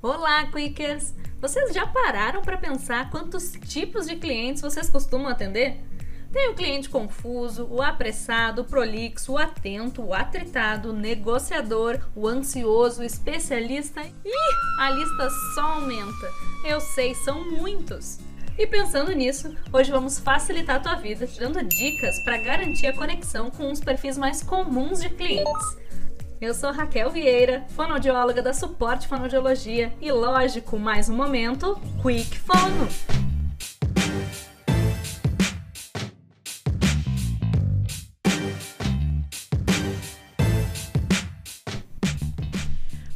Olá, Quickers! Vocês já pararam para pensar quantos tipos de clientes vocês costumam atender? Tem o cliente confuso, o apressado, o prolixo, o atento, o atritado, o negociador, o ansioso, o especialista. Ih, a lista só aumenta. Eu sei, são muitos. E pensando nisso, hoje vamos facilitar a tua vida, te dando dicas para garantir a conexão com os perfis mais comuns de clientes. Eu sou Raquel Vieira, fonoaudióloga da Suporte Fonoaudiologia e, lógico, mais um momento, Quick Fono.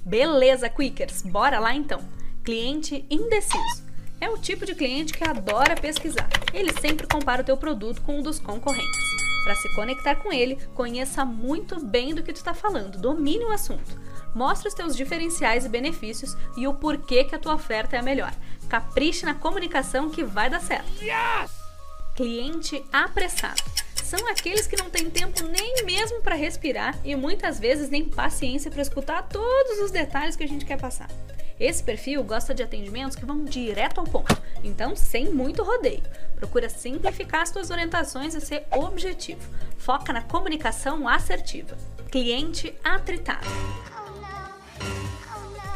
Beleza, Quickers, bora lá então. Cliente indeciso. É o tipo de cliente que adora pesquisar. Ele sempre compara o teu produto com o dos concorrentes. Para se conectar com ele, conheça muito bem do que tu está falando, domine o assunto. Mostre os teus diferenciais e benefícios e o porquê que a tua oferta é a melhor. Capriche na comunicação que vai dar certo. Yes! Cliente apressado. São aqueles que não têm tempo nem mesmo para respirar e muitas vezes nem paciência para escutar todos os detalhes que a gente quer passar. Esse perfil gosta de atendimentos que vão direto ao ponto, então sem muito rodeio. Procura simplificar as suas orientações e ser objetivo. Foca na comunicação assertiva. Cliente atritado.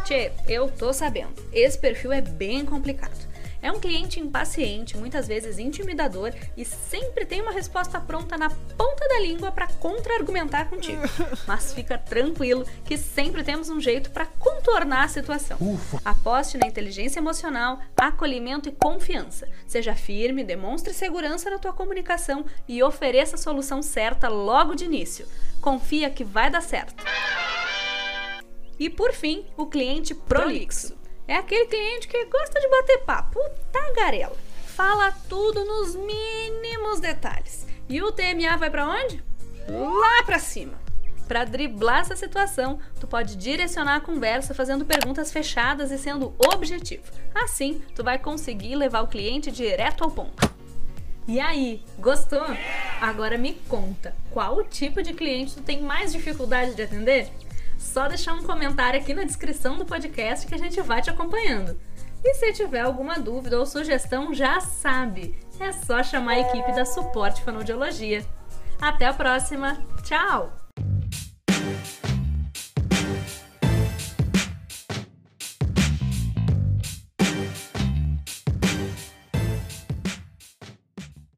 Tchê, eu tô sabendo. Esse perfil é bem complicado. É um cliente impaciente, muitas vezes intimidador e sempre tem uma resposta pronta na ponta da língua para contra-argumentar contigo. Mas fica tranquilo que sempre temos um jeito para contornar a situação. Ufa. Aposte na inteligência emocional, acolhimento e confiança. Seja firme, demonstre segurança na tua comunicação e ofereça a solução certa logo de início. Confia que vai dar certo. E por fim, o cliente prolixo. É aquele cliente que gosta de bater papo, tagarela. Fala tudo nos mínimos detalhes. E o TMA vai para onde? Lá para cima. Para driblar essa situação, tu pode direcionar a conversa fazendo perguntas fechadas e sendo objetivo. Assim, tu vai conseguir levar o cliente direto ao ponto. E aí, gostou? Agora me conta, qual o tipo de cliente tu tem mais dificuldade de atender? Só deixar um comentário aqui na descrição do podcast que a gente vai te acompanhando. E se tiver alguma dúvida ou sugestão, já sabe, é só chamar a equipe da Suporte Fonoaudiologia. Até a próxima, tchau!